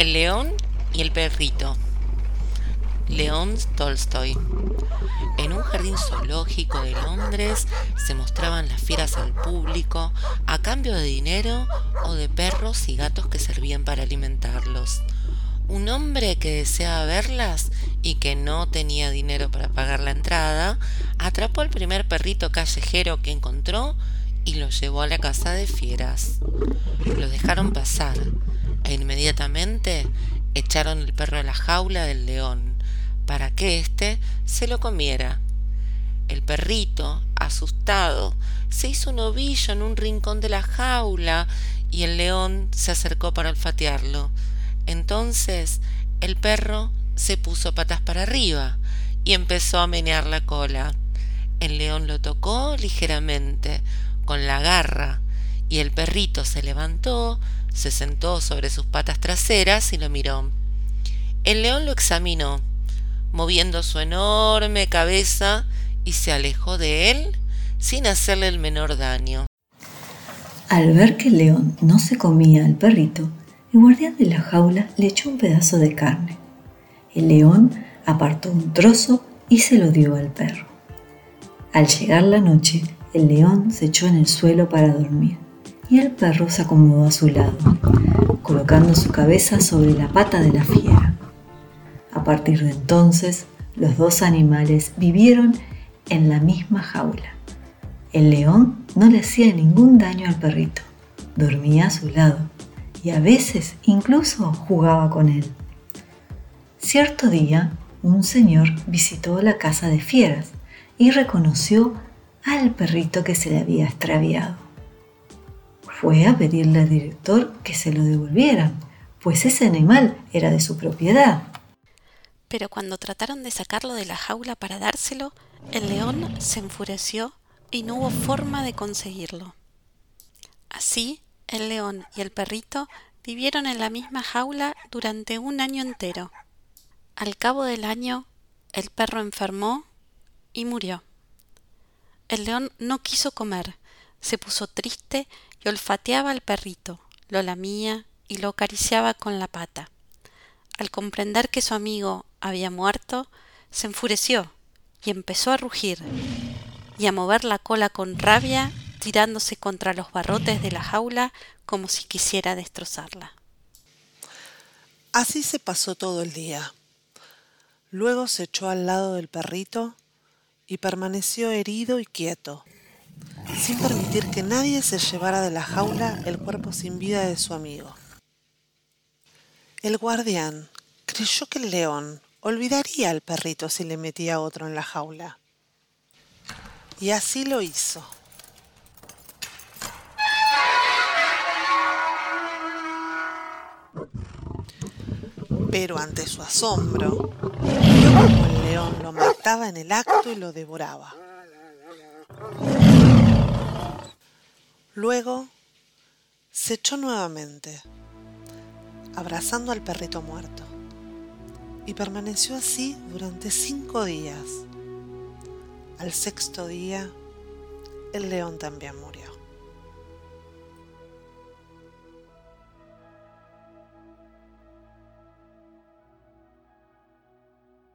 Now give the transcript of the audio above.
El león y el perrito. León Tolstoy. En un jardín zoológico de Londres se mostraban las fieras al público a cambio de dinero o de perros y gatos que servían para alimentarlos. Un hombre que deseaba verlas y que no tenía dinero para pagar la entrada, atrapó al primer perrito callejero que encontró y lo llevó a la casa de fieras. Lo dejaron pasar e inmediatamente echaron el perro a la jaula del león para que éste se lo comiera. El perrito, asustado, se hizo un ovillo en un rincón de la jaula y el león se acercó para olfatearlo. Entonces el perro se puso patas para arriba y empezó a menear la cola. El león lo tocó ligeramente con la garra y el perrito se levantó, se sentó sobre sus patas traseras y lo miró. El león lo examinó, moviendo su enorme cabeza y se alejó de él sin hacerle el menor daño. Al ver que el león no se comía al perrito, el guardián de la jaula le echó un pedazo de carne. El león apartó un trozo y se lo dio al perro. Al llegar la noche, el león se echó en el suelo para dormir y el perro se acomodó a su lado, colocando su cabeza sobre la pata de la fiera. A partir de entonces, los dos animales vivieron en la misma jaula. El león no le hacía ningún daño al perrito, dormía a su lado y a veces incluso jugaba con él. Cierto día, un señor visitó la casa de fieras y reconoció al perrito que se le había extraviado fue a pedirle al director que se lo devolvieran, pues ese animal era de su propiedad. Pero cuando trataron de sacarlo de la jaula para dárselo, el león se enfureció y no hubo forma de conseguirlo. Así, el león y el perrito vivieron en la misma jaula durante un año entero. Al cabo del año, el perro enfermó y murió. El león no quiso comer, se puso triste y olfateaba al perrito, lo lamía y lo acariciaba con la pata. Al comprender que su amigo había muerto, se enfureció y empezó a rugir y a mover la cola con rabia, tirándose contra los barrotes de la jaula como si quisiera destrozarla. Así se pasó todo el día. Luego se echó al lado del perrito y permaneció herido y quieto, sin permitir que nadie se llevara de la jaula el cuerpo sin vida de su amigo. El guardián creyó que el león olvidaría al perrito si le metía otro en la jaula. Y así lo hizo. Pero ante su asombro, vio el león lo mataba en el acto y lo devoraba. Luego se echó nuevamente, abrazando al perrito muerto, y permaneció así durante cinco días. Al sexto día, el león también murió.